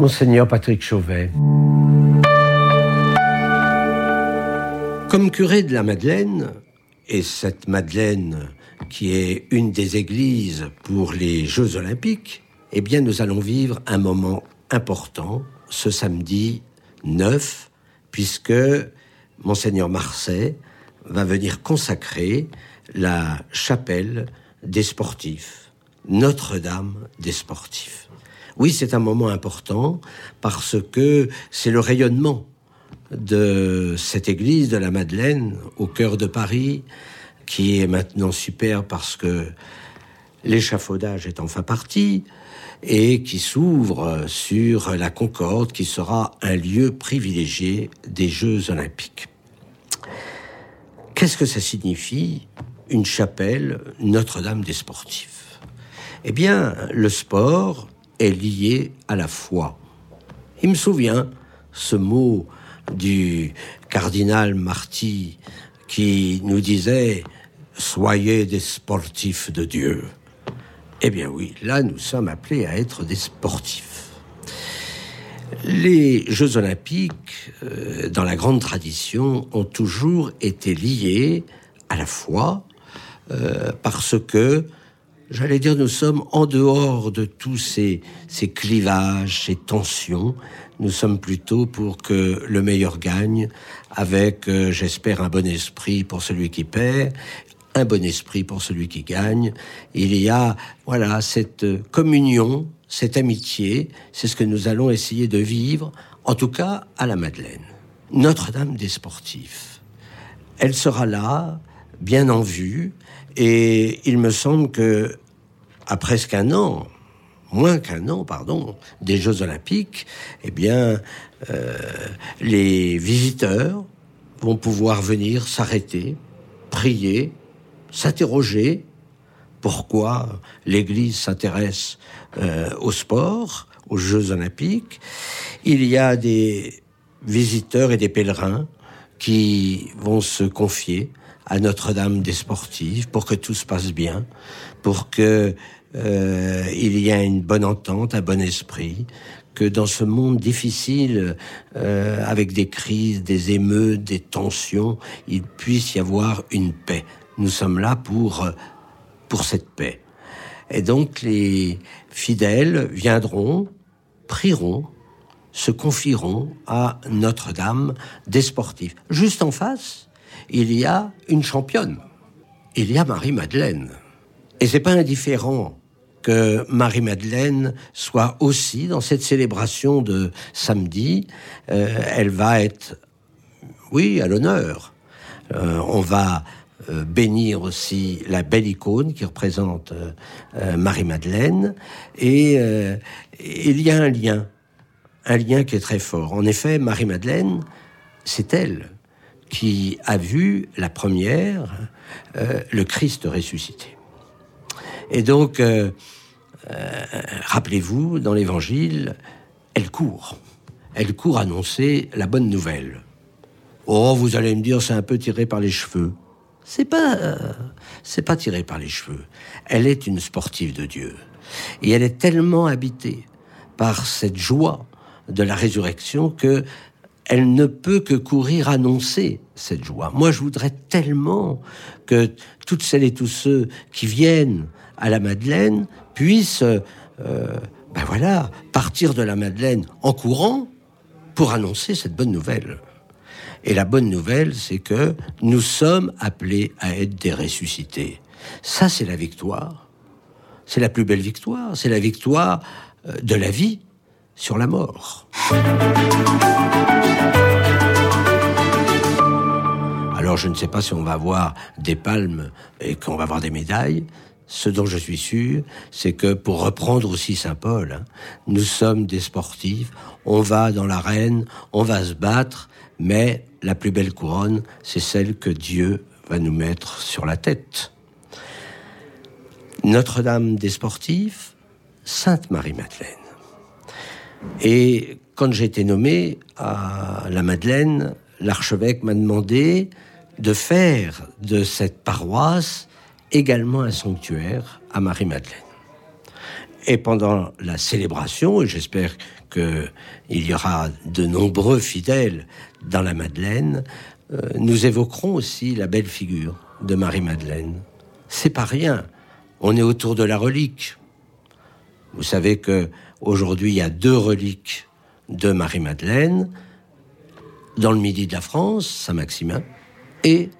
Monseigneur Patrick Chauvet. Comme curé de la Madeleine, et cette Madeleine qui est une des églises pour les Jeux olympiques, eh bien nous allons vivre un moment important ce samedi 9, puisque Monseigneur Marseille va venir consacrer la chapelle des sportifs, Notre-Dame des sportifs. Oui, c'est un moment important parce que c'est le rayonnement de cette église de la Madeleine au cœur de Paris qui est maintenant super parce que l'échafaudage est enfin parti et qui s'ouvre sur la Concorde qui sera un lieu privilégié des Jeux olympiques. Qu'est-ce que ça signifie une chapelle Notre-Dame des sportifs? Eh bien, le sport est lié à la foi. Il me souvient ce mot du cardinal Marty qui nous disait Soyez des sportifs de Dieu. Eh bien oui, là nous sommes appelés à être des sportifs. Les Jeux olympiques, euh, dans la grande tradition, ont toujours été liés à la foi, euh, parce que, j'allais dire, nous sommes en dehors de tous ces, ces clivages, ces tensions. Nous sommes plutôt pour que le meilleur gagne, avec, euh, j'espère, un bon esprit pour celui qui perd, un bon esprit pour celui qui gagne. Il y a, voilà, cette communion cette amitié, c'est ce que nous allons essayer de vivre, en tout cas à la Madeleine. Notre-Dame des sportifs. Elle sera là, bien en vue, et il me semble que, à presque un an, moins qu'un an, pardon, des Jeux Olympiques, eh bien, euh, les visiteurs vont pouvoir venir s'arrêter, prier, s'interroger pourquoi l'Église s'intéresse euh, au sport, aux Jeux olympiques. Il y a des visiteurs et des pèlerins qui vont se confier à Notre-Dame des sportifs pour que tout se passe bien, pour que euh, il y ait une bonne entente, un bon esprit, que dans ce monde difficile, euh, avec des crises, des émeutes, des tensions, il puisse y avoir une paix. Nous sommes là pour pour cette paix. Et donc les fidèles viendront, prieront, se confieront à Notre-Dame des sportifs. Juste en face, il y a une championne. Il y a Marie-Madeleine. Et c'est pas indifférent que Marie-Madeleine soit aussi dans cette célébration de samedi. Euh, elle va être, oui, à l'honneur. Euh, on va euh, bénir aussi la belle icône qui représente Marie-Madeleine. Et il y a un lien, un lien qui est très fort. En effet, Marie-Madeleine, c'est elle qui a vu la première le Christ ressuscité. Et donc, rappelez-vous, dans l'Évangile, elle court. Elle court annoncer la bonne nouvelle. Oh, vous allez me dire, c'est un peu tiré par les cheveux. C'est pas, euh, c'est pas tiré par les cheveux. Elle est une sportive de Dieu. Et elle est tellement habitée par cette joie de la résurrection que elle ne peut que courir annoncer cette joie. Moi, je voudrais tellement que toutes celles et tous ceux qui viennent à la Madeleine puissent, euh, ben voilà, partir de la Madeleine en courant pour annoncer cette bonne nouvelle. Et la bonne nouvelle, c'est que nous sommes appelés à être des ressuscités. Ça, c'est la victoire. C'est la plus belle victoire. C'est la victoire euh, de la vie sur la mort. Alors je ne sais pas si on va avoir des palmes et qu'on va avoir des médailles. Ce dont je suis sûr, c'est que pour reprendre aussi Saint Paul, hein, nous sommes des sportifs, on va dans l'arène, on va se battre, mais la plus belle couronne, c'est celle que Dieu va nous mettre sur la tête. Notre-Dame des sportifs, Sainte Marie-Madeleine. Et quand j'ai été nommé à la Madeleine, l'archevêque m'a demandé de faire de cette paroisse également un sanctuaire à Marie-Madeleine. Et pendant la célébration, et j'espère qu'il y aura de nombreux fidèles dans la Madeleine, euh, nous évoquerons aussi la belle figure de Marie-Madeleine. C'est pas rien. On est autour de la relique. Vous savez que aujourd'hui il y a deux reliques de Marie-Madeleine dans le midi de la France, Saint-Maximin, et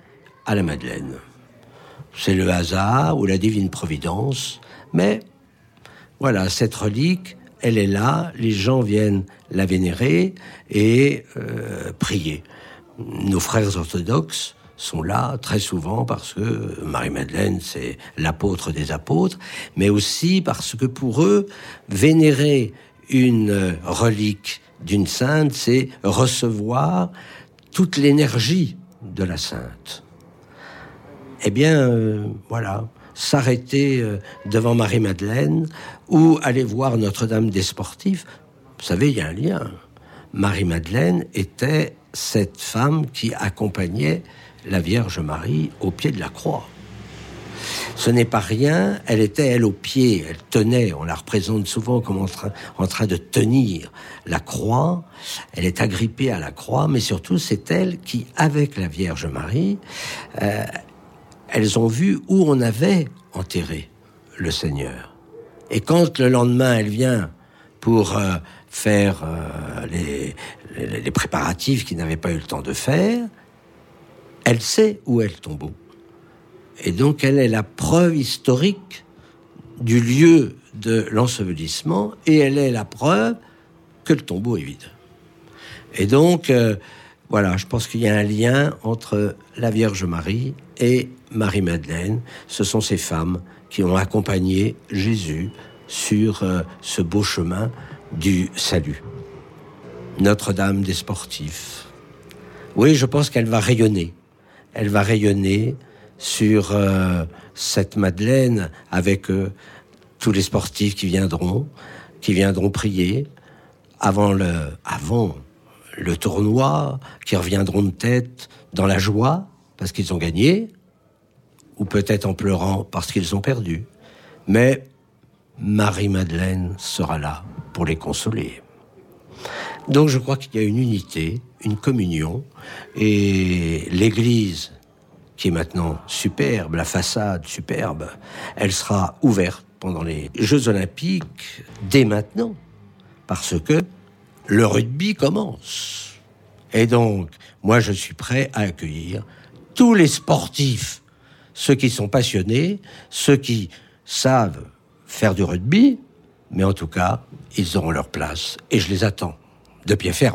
à la Madeleine. C'est le hasard ou la divine providence, mais voilà, cette relique, elle est là, les gens viennent la vénérer et euh, prier. Nos frères orthodoxes sont là très souvent parce que Marie-Madeleine, c'est l'apôtre des apôtres, mais aussi parce que pour eux, vénérer une relique d'une sainte, c'est recevoir toute l'énergie de la sainte. Eh bien, euh, voilà, s'arrêter euh, devant Marie-Madeleine ou aller voir Notre-Dame des Sportifs, vous savez, il y a un lien. Marie-Madeleine était cette femme qui accompagnait la Vierge Marie au pied de la croix. Ce n'est pas rien, elle était elle au pied, elle tenait, on la représente souvent comme en train, en train de tenir la croix, elle est agrippée à la croix, mais surtout c'est elle qui, avec la Vierge Marie, euh, elles ont vu où on avait enterré le Seigneur. Et quand le lendemain elle vient pour euh, faire euh, les, préparatifs qu'il n'avait pas eu le temps de faire, elle sait où est le tombeau. Et donc elle est la preuve historique du lieu de l'ensevelissement et elle est la preuve que le tombeau est vide. Et donc, euh, voilà, je pense qu'il y a un lien entre la Vierge Marie et Marie-Madeleine. Ce sont ces femmes qui ont accompagné Jésus sur euh, ce beau chemin du salut. Notre-Dame des sportifs. Oui, je pense qu'elle va rayonner. Elle va rayonner sur euh, cette Madeleine avec euh, tous les sportifs qui viendront, qui viendront prier avant le, avant le tournoi, qui reviendront de tête dans la joie parce qu'ils ont gagné, ou peut-être en pleurant parce qu'ils ont perdu. Mais Marie-Madeleine sera là pour les consoler. Donc je crois qu'il y a une unité, une communion, et l'Église qui est maintenant superbe, la façade superbe, elle sera ouverte pendant les Jeux olympiques dès maintenant, parce que le rugby commence. Et donc, moi, je suis prêt à accueillir tous les sportifs, ceux qui sont passionnés, ceux qui savent faire du rugby, mais en tout cas, ils auront leur place, et je les attends de pied ferme.